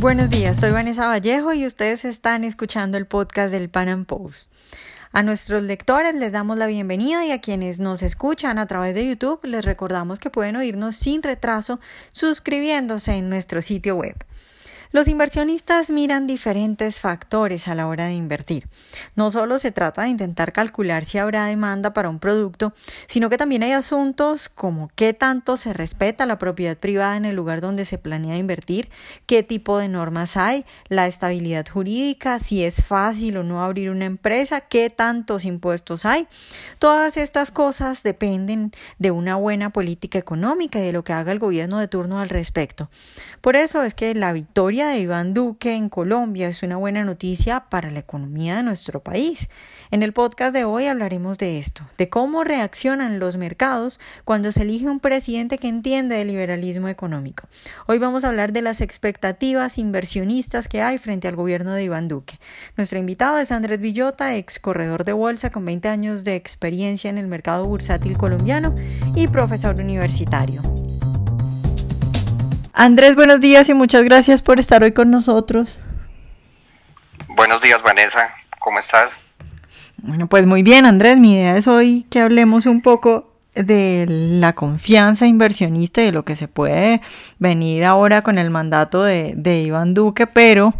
Buenos días, soy Vanessa Vallejo y ustedes están escuchando el podcast del Pan Am Post. A nuestros lectores les damos la bienvenida y a quienes nos escuchan a través de YouTube les recordamos que pueden oírnos sin retraso suscribiéndose en nuestro sitio web. Los inversionistas miran diferentes factores a la hora de invertir. No solo se trata de intentar calcular si habrá demanda para un producto, sino que también hay asuntos como qué tanto se respeta la propiedad privada en el lugar donde se planea invertir, qué tipo de normas hay, la estabilidad jurídica, si es fácil o no abrir una empresa, qué tantos impuestos hay. Todas estas cosas dependen de una buena política económica y de lo que haga el gobierno de turno al respecto. Por eso es que la victoria de Iván Duque en Colombia es una buena noticia para la economía de nuestro país. En el podcast de hoy hablaremos de esto, de cómo reaccionan los mercados cuando se elige un presidente que entiende del liberalismo económico. Hoy vamos a hablar de las expectativas inversionistas que hay frente al gobierno de Iván Duque. Nuestro invitado es Andrés Villota, ex corredor de bolsa con 20 años de experiencia en el mercado bursátil colombiano y profesor universitario. Andrés, buenos días y muchas gracias por estar hoy con nosotros. Buenos días, Vanessa. ¿Cómo estás? Bueno, pues muy bien, Andrés. Mi idea es hoy que hablemos un poco de la confianza inversionista y de lo que se puede venir ahora con el mandato de, Iván Duque, pero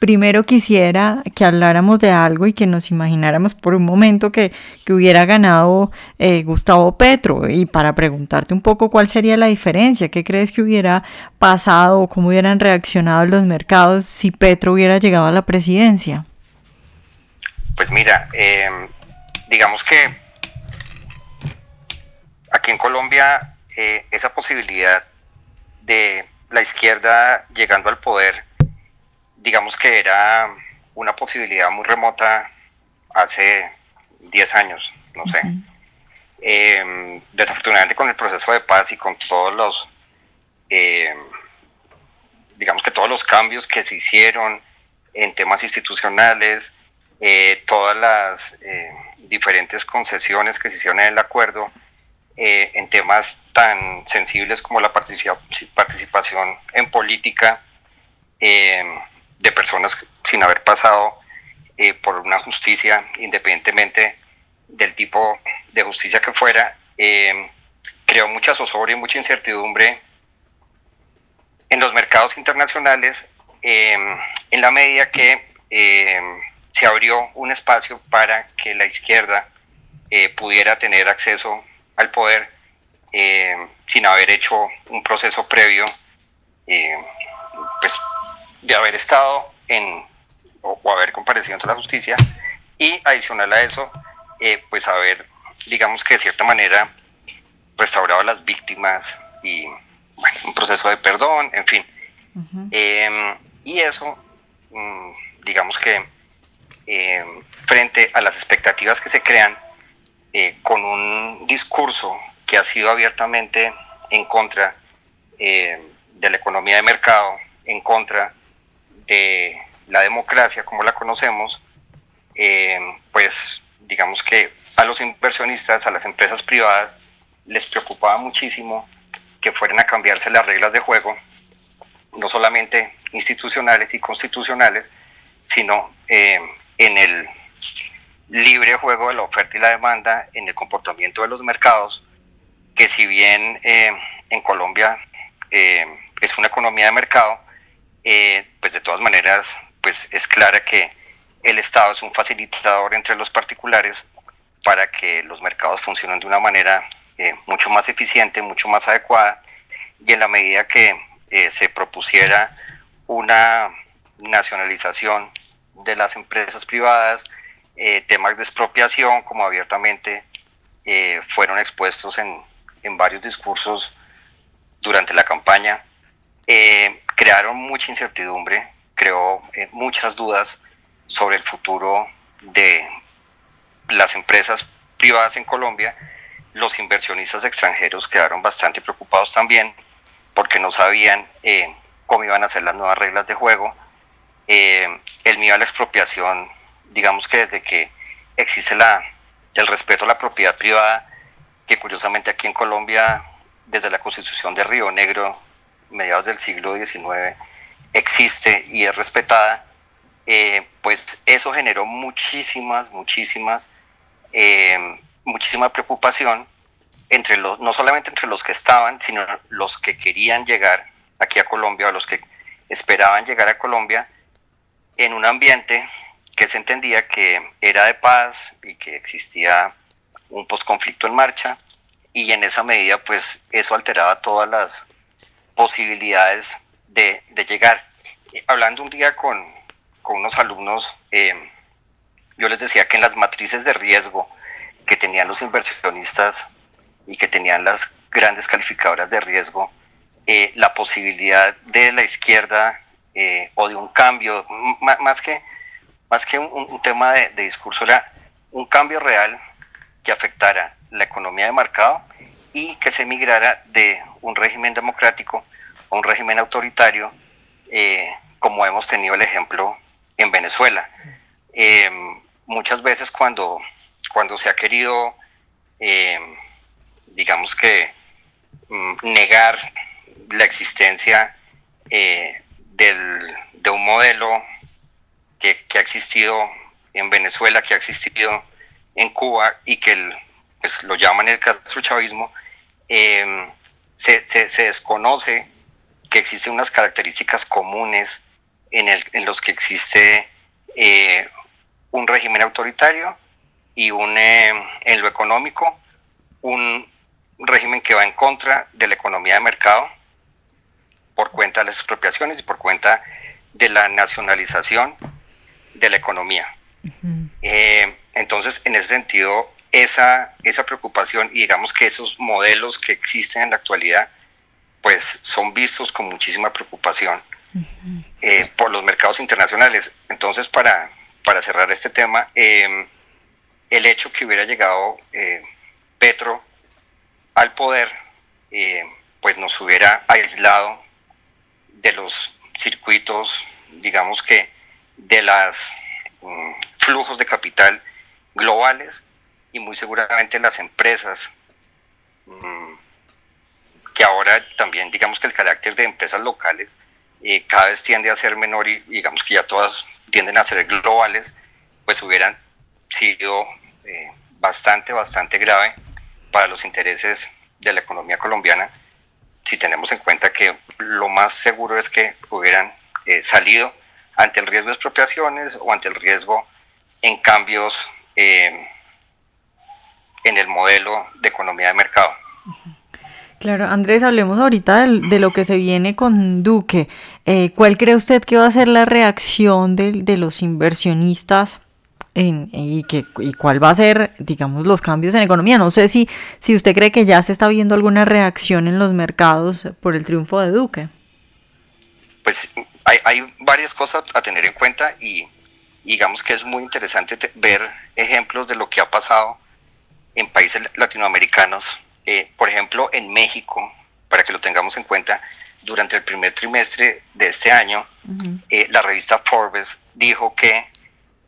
primero quisiera que habláramos de algo y que nos imagináramos por un momento que, hubiera ganado eh, Gustavo Petro y para preguntarte un poco cuál sería la diferencia, qué crees que hubiera pasado o cómo hubieran reaccionado los mercados si Petro hubiera llegado a la presidencia. Pues mira, eh, digamos que Aquí en Colombia, eh, esa posibilidad de la izquierda llegando al poder, digamos que era una posibilidad muy remota hace 10 años, no sé. Em, desafortunadamente con el proceso de paz y con todos los, em, digamos que todos los cambios que se hicieron en temas institucionales, eh, todas las eh, diferentes concesiones que se hicieron en el acuerdo, eh, en temas tan sensibles como la participación en política eh, de personas sin haber pasado eh, por una justicia, independientemente del tipo de justicia que fuera, creó mucha zozobra y mucha incertidumbre en los mercados internacionales en la medida que se abrió un espacio para que la izquierda pudiera tener acceso al poder eh, sin haber hecho un proceso previo, eh, pues de haber estado en o, haber comparecido ante la justicia y adicional a eso, eh, pues haber, digamos que de cierta manera, restaurado a las víctimas y bueno, un proceso de perdón, en fin. Em, y eso, mm, digamos que em, frente a las expectativas que se crean, eh, con un discurso que ha sido abiertamente en contra eh, de la economía de mercado, en contra de la democracia como la conocemos, eh, pues digamos que a los inversionistas, a las empresas privadas, les preocupaba muchísimo que fueran a cambiarse las reglas de juego, no solamente institucionales y constitucionales, sino en el libre juego de la oferta y la demanda en el comportamiento de los mercados, que si bien eh, en Colombia eh, es una economía de mercado, eh, pues de todas maneras pues es clara que el Estado es un facilitador entre los particulares para que los mercados funcionen de una manera mucho más eficiente, mucho más adecuada, y en la medida que se propusiera una nacionalización de las empresas privadas, eh, temas de expropiación, como abiertamente eh, fueron expuestos en, en, varios discursos durante la campaña, eh, crearon mucha incertidumbre, creó muchas dudas sobre el futuro de las empresas privadas en Colombia. Los inversionistas extranjeros quedaron bastante preocupados también porque no sabían cómo iban a ser las nuevas reglas de juego. el miedo a la expropiación digamos que desde que existe el respeto a la propiedad privada, que curiosamente aquí en Colombia, desde la constitución de Río Negro, mediados del siglo XIX, existe y es respetada, eh, pues eso generó muchísimas, muchísimas, eh, muchísima preocupación entre los, no solamente entre los que estaban, sino los que querían llegar aquí a Colombia o los que esperaban llegar a Colombia en un ambiente que se entendía que era de paz y que existía un posconflicto en marcha y en esa medida pues eso alteraba todas las posibilidades de, llegar. Hablando un día con, unos alumnos, eh, yo les decía que en las matrices de riesgo que tenían los inversionistas y que tenían las grandes calificadoras de riesgo, eh, la posibilidad de la izquierda eh, o de un cambio, más que, más que un, tema de, discurso, era un cambio real que afectara la economía de mercado y que se migrara de un régimen democrático a un régimen autoritario, eh, como hemos tenido el ejemplo en Venezuela. muchas veces cuando, cuando se ha querido, digamos que, mm, negar la existencia eh, de un modelo que, ha existido en Venezuela, que ha existido en Cuba y que pues, lo llaman el castrochavismo, eh, se, se, desconoce que existen unas características comunes en, el, en los que existe eh, un régimen autoritario y un, en lo económico un régimen que va en contra de la economía de mercado por cuenta de las expropiaciones y por cuenta de la nacionalización de la economía. Eh, entonces, en ese sentido, esa, esa preocupación y digamos que esos modelos que existen en la actualidad, pues son vistos con muchísima preocupación eh, por los mercados internacionales. Entonces, para, para cerrar este tema, eh, el hecho que hubiera llegado Petro al poder, pues nos hubiera aislado de los circuitos, digamos que de los mm, flujos de capital globales y muy seguramente las empresas mm, que ahora también digamos que el carácter de empresas locales eh, cada vez tiende a ser menor y digamos que ya todas tienden a ser globales, pues hubieran sido eh, bastante, bastante grave para los intereses de la economía colombiana si tenemos en cuenta que lo más seguro es que hubieran eh, salido ante el riesgo de expropiaciones o ante el riesgo en cambios eh, en el modelo de economía de mercado. Claro, Andrés, hablemos ahorita de, lo que se viene con Duque. Eh, ¿Cuál cree usted que va a ser la reacción de, de los inversionistas y, que, y cuál va a ser, digamos, los cambios en economía. No sé si, si usted cree que ya se está viendo alguna reacción en los mercados por el triunfo de Duque. Pues hay, hay varias cosas a tener en cuenta y digamos que es muy interesante ver ejemplos de lo que ha pasado en países latinoamericanos. Eh, por ejemplo, en México, para que lo tengamos en cuenta, durante el primer trimestre de este año, eh, la revista Forbes dijo que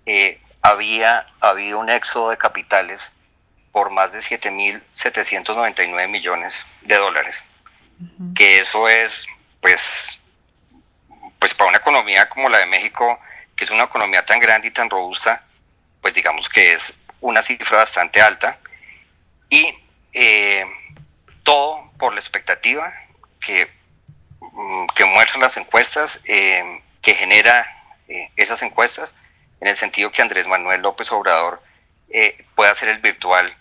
eh, había habido un éxodo de capitales por más de 7.799 millones de dólares, que eso es, pues, pues para una economía como la de México, que es una economía tan grande y tan robusta, pues digamos que es una cifra bastante alta, y eh, todo por la expectativa que, mm, que muestran las encuestas, eh, que genera eh, esas encuestas, en el sentido que Andrés Manuel López Obrador pueda ser el virtual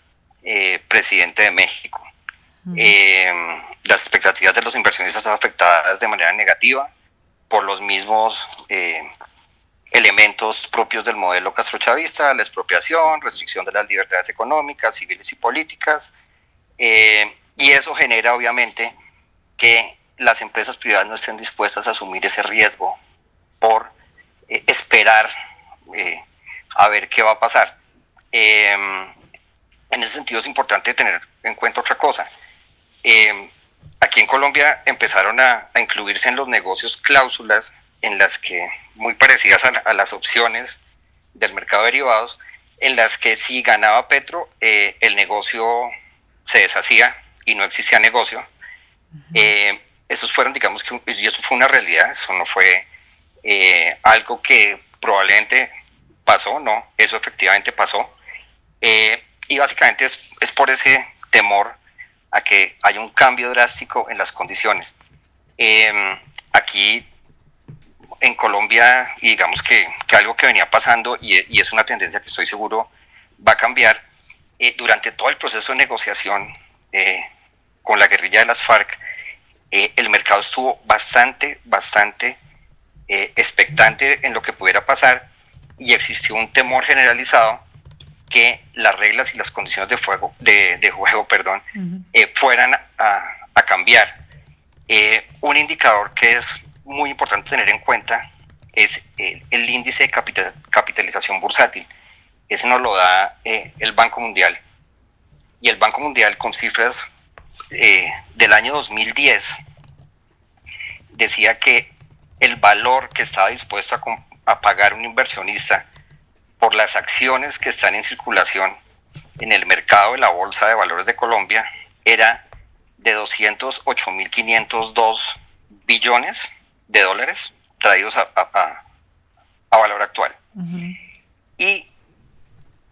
presidente de México. Las expectativas de los inversionistas están afectadas de manera negativa por los mismos elementos propios del modelo castrochavista, la expropiación, restricción de las libertades económicas, civiles y políticas, y eso genera obviamente que las empresas privadas no estén dispuestas a asumir ese riesgo por esperar eh, a ver qué va a pasar. En ese sentido es importante tener en cuenta otra cosa. Aquí en Colombia empezaron a, incluirse en los negocios cláusulas en las que, muy parecidas a, las opciones del mercado de derivados, en las que si ganaba Petro, eh, el negocio se deshacía y no existía negocio. Eh, esos fueron, digamos que, y eso fue una realidad, eso no fue eh, algo que probablemente pasó, no, eso efectivamente pasó. Eh, y básicamente es, es, por ese temor a que haya un cambio drástico en las condiciones. Em, aquí en Colombia, y digamos que, que, algo que venía pasando, y, es una tendencia que estoy seguro va a cambiar, eh, durante todo el proceso de negociación eh, con la guerrilla de las FARC, eh, el mercado estuvo bastante, bastante expectante en lo que pudiera pasar y existió un temor generalizado que las reglas y las condiciones de, fuego, de, de juego perdón, fueran a, a cambiar. un indicador que es muy importante tener en cuenta es el, índice de capitalización bursátil. Ese nos lo da el Banco Mundial y el Banco Mundial con cifras eh, del año 2010 decía que el valor que estaba dispuesto a, pagar un inversionista por las acciones que están en circulación en el mercado de la Bolsa de Valores de Colombia era de 208.502 billones de dólares traídos a, valor actual. Y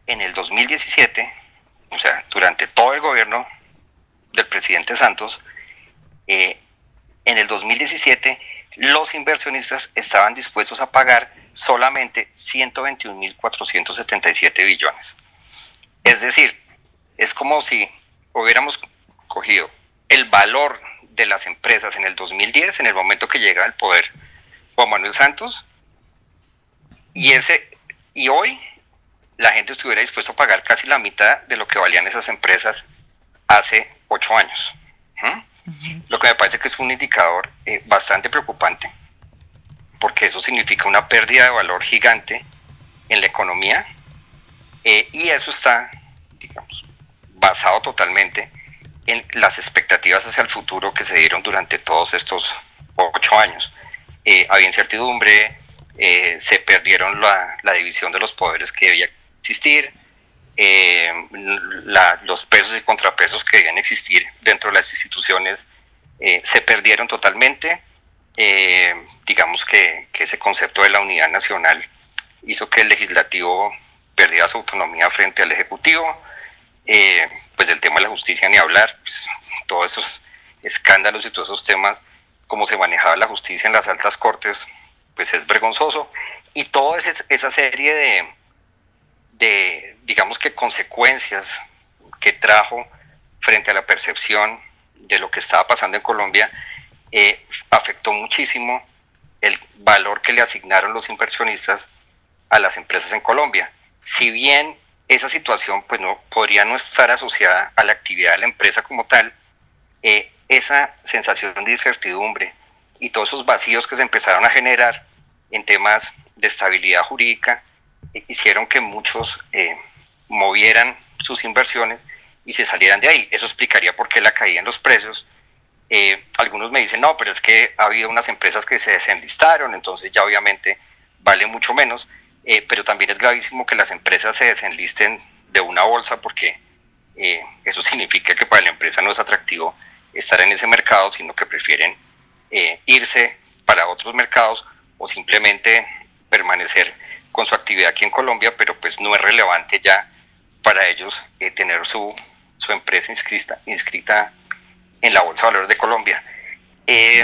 en el 2017 o sea, durante todo el gobierno del presidente Santos, eh, en el 2017 los inversionistas estaban dispuestos a pagar solamente 121.477 billones. Es decir, es como si hubiéramos cogido el valor de las empresas en el 2010, en el momento que llega al poder Juan Manuel Santos, y ese y hoy la gente estuviera dispuesta a pagar casi la mitad de lo que valían esas empresas hace ocho años. Lo que me parece que es un indicador eh, bastante preocupante, porque eso significa una pérdida de valor gigante en la economía, eh, y eso está, digamos, basado totalmente en las expectativas hacia el futuro que se dieron durante todos estos ocho años. Eh, había incertidumbre, se perdieron la, la, división de los poderes que debía existir, eh, los pesos y contrapesos que debían existir dentro de las instituciones eh, se perdieron totalmente. Eh, digamos que, ese concepto de la unidad nacional hizo que el legislativo perdiera su autonomía frente al ejecutivo. pues del tema de la justicia ni hablar, pues, todos esos escándalos y todos esos temas, cómo se manejaba la justicia en las altas cortes, pues es vergonzoso. Y toda esa serie de, de, digamos que, consecuencias que trajo frente a la percepción de lo que estaba pasando en Colombia, eh, afectó muchísimo el valor que le asignaron los inversionistas a las empresas en Colombia. Si bien esa situación pues no podría no estar asociada a la actividad de la empresa como tal, eh, esa sensación de incertidumbre y todos esos vacíos que se empezaron a generar en temas de estabilidad jurídica hicieron que muchos eh, movieran sus inversiones y se salieran de ahí. Eso explicaría por qué la caída en los precios. Eh, algunos me dicen, no, pero es que ha habido unas empresas que se desenlistaron, entonces ya obviamente vale mucho menos, eh, pero también es gravísimo que las empresas se desenlisten de una bolsa porque eso significa que para la empresa no es atractivo estar en ese mercado, sino que prefieren irse para otros mercados o simplemente permanecer con su actividad aquí en Colombia, pero pues no es relevante ya para ellos eh, tener su, su, empresa inscrita, inscrita en la Bolsa de Valores de Colombia. Eh,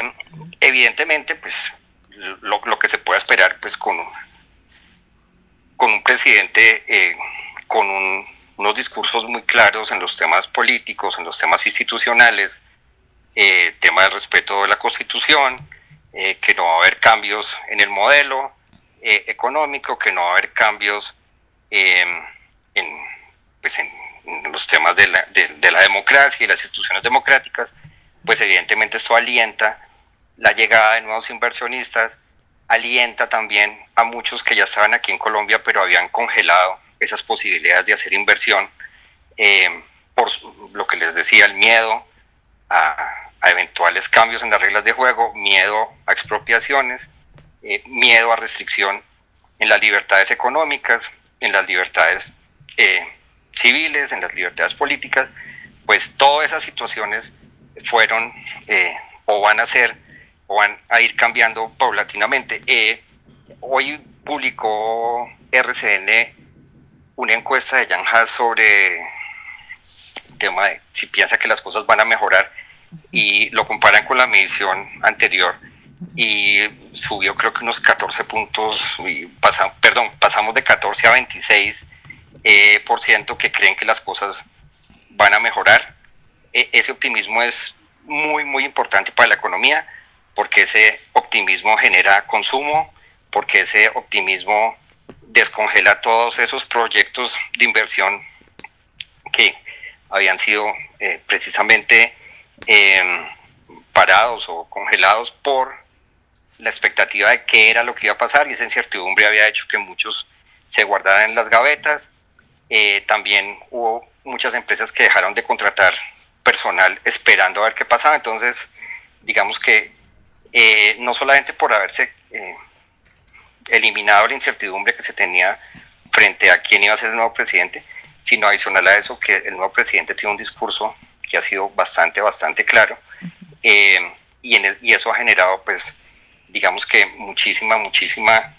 evidentemente, pues lo, que se puede esperar pues con un, con un presidente eh, con unos discursos muy claros en los temas políticos, en los temas institucionales, tema del respeto de la Constitución, que no va a haber cambios en el modelo, eh, económico, que no va a haber cambios em, en, pues en, los temas de la, de, la, democracia y las instituciones democráticas, pues evidentemente esto alienta la llegada de nuevos inversionistas, alienta también a muchos que ya estaban aquí en Colombia pero habían congelado esas posibilidades de hacer inversión em, por lo que les decía, el miedo a, a, eventuales cambios en las reglas de juego, miedo a expropiaciones eh, miedo a restricción en las libertades económicas, en las libertades eh, civiles, en las libertades políticas, pues todas esas situaciones fueron eh, o van a ser o van a ir cambiando paulatinamente. hoy publicó RCN una encuesta de Jan Haas sobre tema de si piensa que las cosas van a mejorar y lo comparan con la medición anterior y subió creo que unos 14 puntos, y perdón, pasamos de 14 a 26 eh, por ciento que creen que las cosas van a mejorar. E, ese optimismo es muy, muy importante para la economía porque ese optimismo genera consumo, porque ese optimismo descongela todos esos proyectos de inversión que habían sido eh, precisamente em, parados o congelados por la expectativa de qué era lo que iba a pasar y esa incertidumbre había hecho que muchos se guardaran en las gavetas. Eh, también hubo muchas empresas que dejaron de contratar personal esperando a ver qué pasaba. Entonces, digamos que eh, no solamente por haberse eliminado la incertidumbre que se tenía frente a quién iba a ser el nuevo presidente, sino adicional a eso que el nuevo presidente tiene un discurso que ha sido bastante, bastante claro eh, y, en el, y eso ha generado pues digamos que muchísima, muchísima,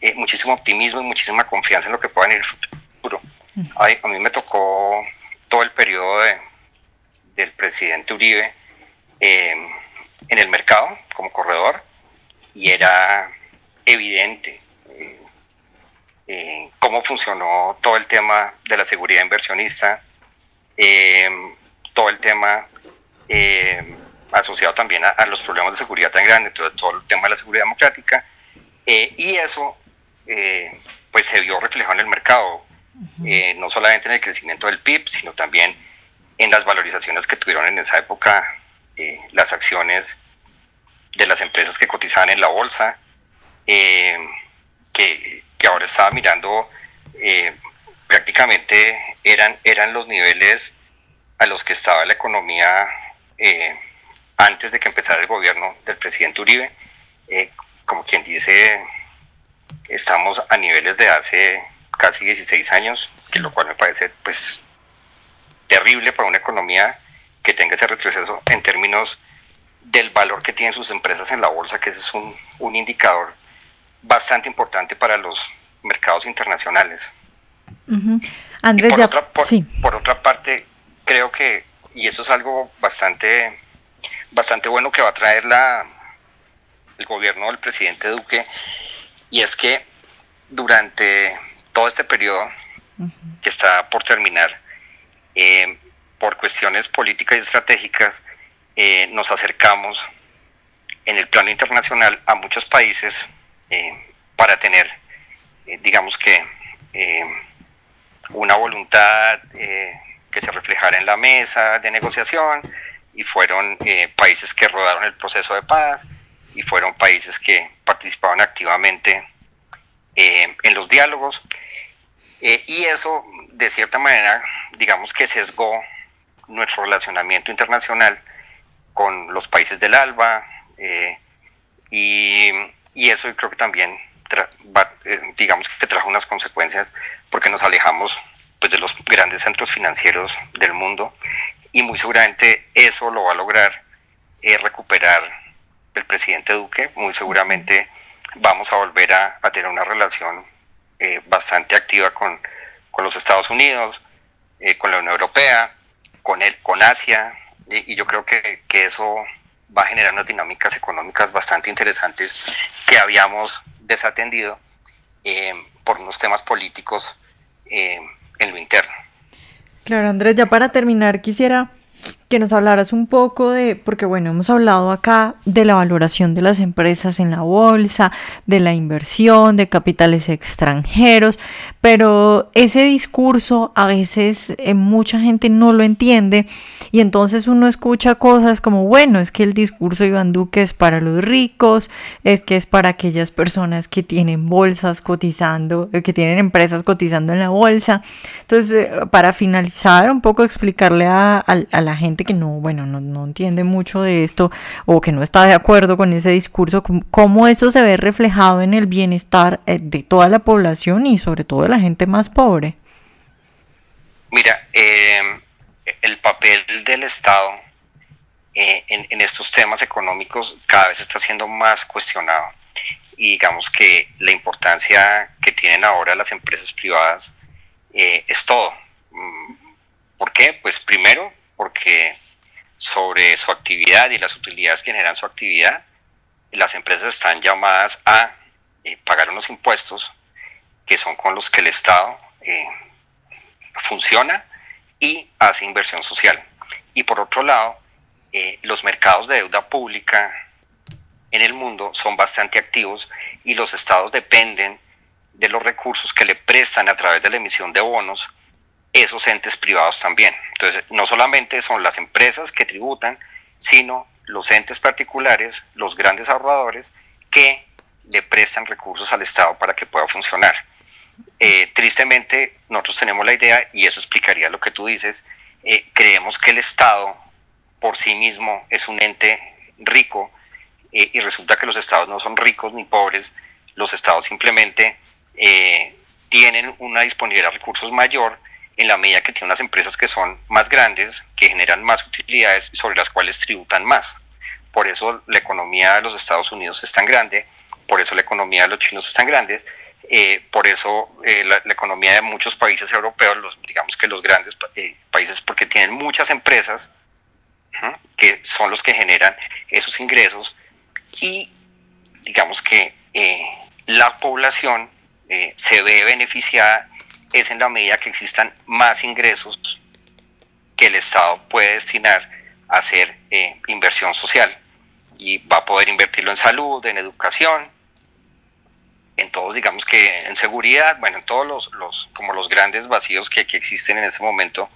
eh, muchísimo optimismo y muchísima confianza en lo que pueda venir el futuro. a mí me tocó todo el periodo del presidente Uribe eh, en el mercado como corredor y era evidente eh, cómo funcionó todo el tema de la seguridad inversionista, eh, todo el tema eh, asociado también a, los problemas de seguridad tan grandes, todo, todo el tema de la seguridad democrática, y eso pues se vio reflejado en el mercado, no solamente en el crecimiento del PIB, sino también en las valorizaciones que tuvieron en esa época las acciones de las empresas que cotizaban en la bolsa, que que ahora estaba mirando, eh, prácticamente eran, eran los niveles a los que estaba la economía eh, antes de que empezara el gobierno del presidente Uribe. Eh, como quien dice, estamos a niveles de hace casi 16 años, que lo cual me parece pues terrible para una economía que tenga ese retroceso en términos del valor que tienen sus empresas en la bolsa, que ese es un, un indicador bastante importante para los mercados internacionales. Andrés, por, otra, por, otra parte, creo que, y eso es algo bastante, bastante bueno que va a traer la, el gobierno del presidente Duque, y es que durante todo este periodo que está por terminar, eh, por cuestiones políticas y estratégicas, eh, nos acercamos en el plano internacional a muchos países eh, para tener, eh, digamos que, una voluntad que se reflejara en la mesa de negociación y fueron países que rodaron el proceso de paz y fueron países que participaban activamente en los diálogos. y eso, de cierta manera, digamos que sesgó nuestro relacionamiento internacional con los países del ALBA y y eso creo que también eh, digamos que trajo unas consecuencias porque nos alejamos pues de los grandes centros financieros del mundo y muy seguramente eso lo va a lograr eh, recuperar el presidente Duque muy seguramente vamos a volver a, tener una relación eh, bastante activa con, con, los Estados Unidos con la Unión Europea con el con Asia y, y yo creo que, que eso va a generar unas dinámicas económicas bastante interesantes que habíamos desatendido eh, por unos temas políticos eh, en lo interno. Claro, Andrés, ya para terminar quisiera que nos hablaras un poco de, porque bueno, hemos hablado acá de la valoración de las empresas en la bolsa, de la inversión, de capitales extranjeros, pero ese discurso a veces eh, mucha gente no lo entiende y entonces uno escucha cosas como, bueno, es que el discurso de Iván Duque es para los ricos, es que es para aquellas personas que tienen bolsas cotizando, eh, que tienen empresas cotizando en la bolsa. Entonces, eh, para finalizar, un poco explicarle a, a la gente que no, bueno, no, entiende mucho de esto o que no está de acuerdo con ese discurso, cómo eso se ve reflejado en el bienestar eh, de toda la población y sobre todo de la gente más pobre. Mira, em, el papel del Estado en, en, estos temas económicos cada vez está siendo más cuestionado. Y digamos que la importancia que tienen ahora las empresas privadas es todo. Mm, ¿Por qué? Pues primero porque sobre su actividad y las utilidades que generan su actividad, las empresas están llamadas a eh, pagar unos impuestos que son con los que el Estado eh, funciona y hace inversión social. Y por otro lado, eh, los mercados de deuda pública en el mundo son bastante activos y los estados dependen de los recursos que le prestan a través de la emisión de bonos esos entes privados también. Entonces, no solamente son las empresas que tributan, sino los entes particulares, los grandes ahorradores, que le prestan recursos al Estado para que pueda funcionar. Eh, tristemente, nosotros tenemos la idea, y eso explicaría lo que tú dices, eh, creemos que el Estado por sí mismo es un ente rico eh, y resulta que los estados no son ricos ni pobres, los estados simplemente tienen una disponibilidad de recursos mayor en la medida que tiene unas empresas que son más grandes, que generan más utilidades y sobre las cuales tributan más. Por eso la economía de los Estados Unidos es tan grande, por eso la economía de los chinos es tan grande, eh, por eso eh, la, economía de muchos países europeos, los, digamos que los grandes eh, países, porque tienen muchas empresas que son los que generan esos ingresos y digamos que la población se ve beneficiada es en la medida que existan más ingresos que el Estado puede destinar a hacer eh, inversión social y va a poder invertirlo en salud, en educación, en todos, digamos que en seguridad, bueno, en todos los, los como los grandes vacíos que, existen en ese momento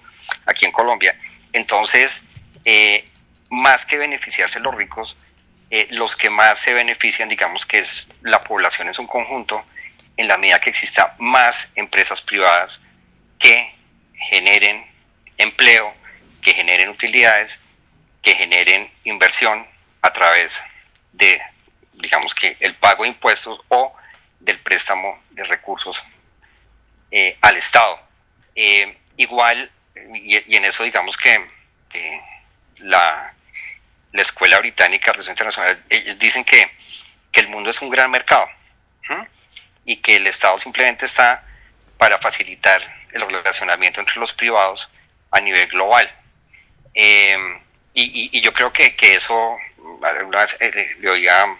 aquí en Colombia. Entonces, eh, más que beneficiarse los ricos, eh, los que más se benefician, digamos que es la población en su conjunto, en la medida que exista más empresas privadas que generen empleo, que generen utilidades, que generen inversión a través de, digamos que, el pago de impuestos o del préstamo de recursos eh, al Estado. Eh, igual, y, en eso digamos que la, la Escuela Británica de Relaciones Internacionales, ellos dicen que, que el mundo es un gran mercado y que el Estado simplemente está para facilitar el relacionamiento entre los privados a nivel global. Em, y, yo creo que, que eso, alguna vez eh, le oía al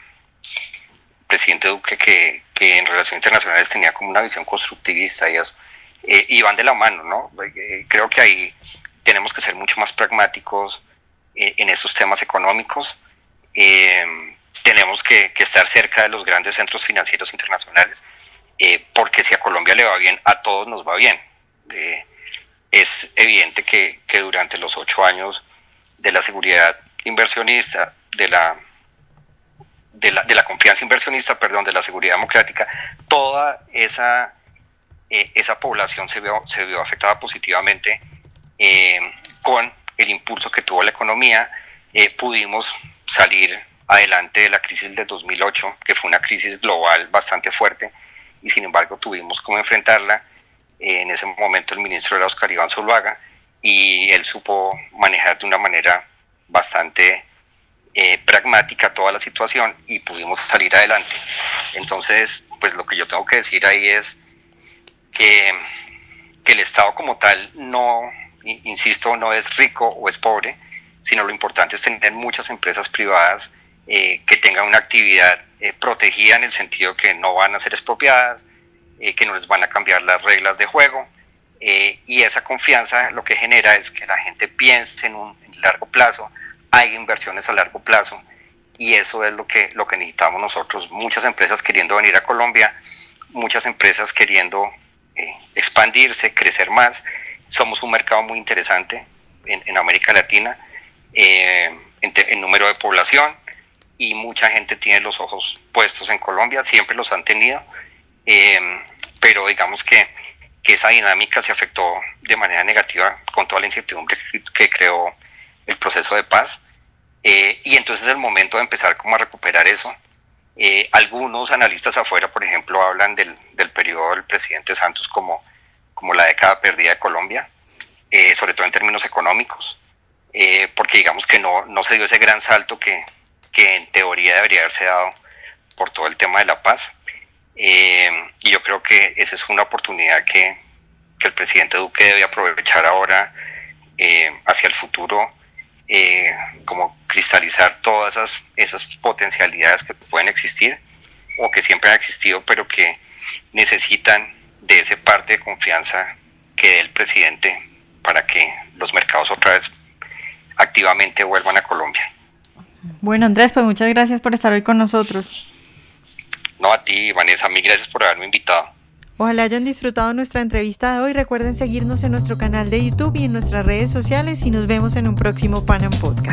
presidente Duque que, que, en relaciones internacionales tenía como una visión constructivista y eso, eh, y van de la mano, ¿no? Eh, creo que ahí tenemos que ser mucho más pragmáticos en esos temas económicos. Em, tenemos que, estar cerca de los grandes centros financieros internacionales, eh, porque si a Colombia le va bien, a todos nos va bien. Eh, es evidente que, durante los ocho años de la seguridad inversionista, de la, de la, confianza inversionista, perdón, de la seguridad democrática, toda esa, eh, esa población se vio, se vio afectada positivamente con el impulso que tuvo la economía. pudimos salir adelante de la crisis de 2008, que fue una crisis global bastante fuerte, y sin embargo tuvimos como enfrentarla. Eh, en ese momento el ministro era Oscar Iván Zuluaga, y él supo manejar de una manera bastante eh, pragmática toda la situación y pudimos salir adelante. Entonces, pues lo que yo tengo que decir ahí es que, que el Estado como tal no, insisto, no es rico o es pobre, sino lo importante es tener muchas empresas privadas eh, que tengan una actividad eh, protegida en el sentido que no van a ser expropiadas, eh, que no les van a cambiar las reglas de juego. y esa confianza lo que genera es que la gente piense en un largo plazo, hay inversiones a largo plazo y eso es lo que, lo que necesitamos nosotros. Muchas empresas queriendo venir a Colombia, muchas empresas queriendo expandirse, crecer más. Somos un mercado muy interesante en, en América Latina en, en número de población, y mucha gente tiene los ojos puestos en Colombia, siempre los han tenido, eh, pero digamos que, que, esa dinámica se afectó de manera negativa con toda la incertidumbre que, creó el proceso de paz. Eh, y entonces es el momento de empezar como a recuperar eso. Eh, algunos analistas afuera, por ejemplo, hablan del, del, periodo del presidente Santos como, como la década perdida de Colombia, sobre todo en términos económicos. eh, porque digamos que no, no se dio ese gran salto que, que en teoría debería haberse dado por todo el tema de la paz. Eh, y yo creo que esa es una oportunidad que, el presidente Duque debe aprovechar ahora eh, hacia el futuro, como cristalizar todas esas, esas potencialidades que pueden existir o que siempre han existido, pero que necesitan de ese parte de confianza que dé el presidente para que los mercados otra vez activamente vuelvan a Colombia. Bueno, Andrés, pues muchas gracias por estar hoy con nosotros. No, a ti, Vanessa, a mí gracias por haberme invitado. Ojalá hayan disfrutado nuestra entrevista de hoy. Recuerden seguirnos en nuestro canal de YouTube y en nuestras redes sociales y nos vemos en un próximo Panam Podcast.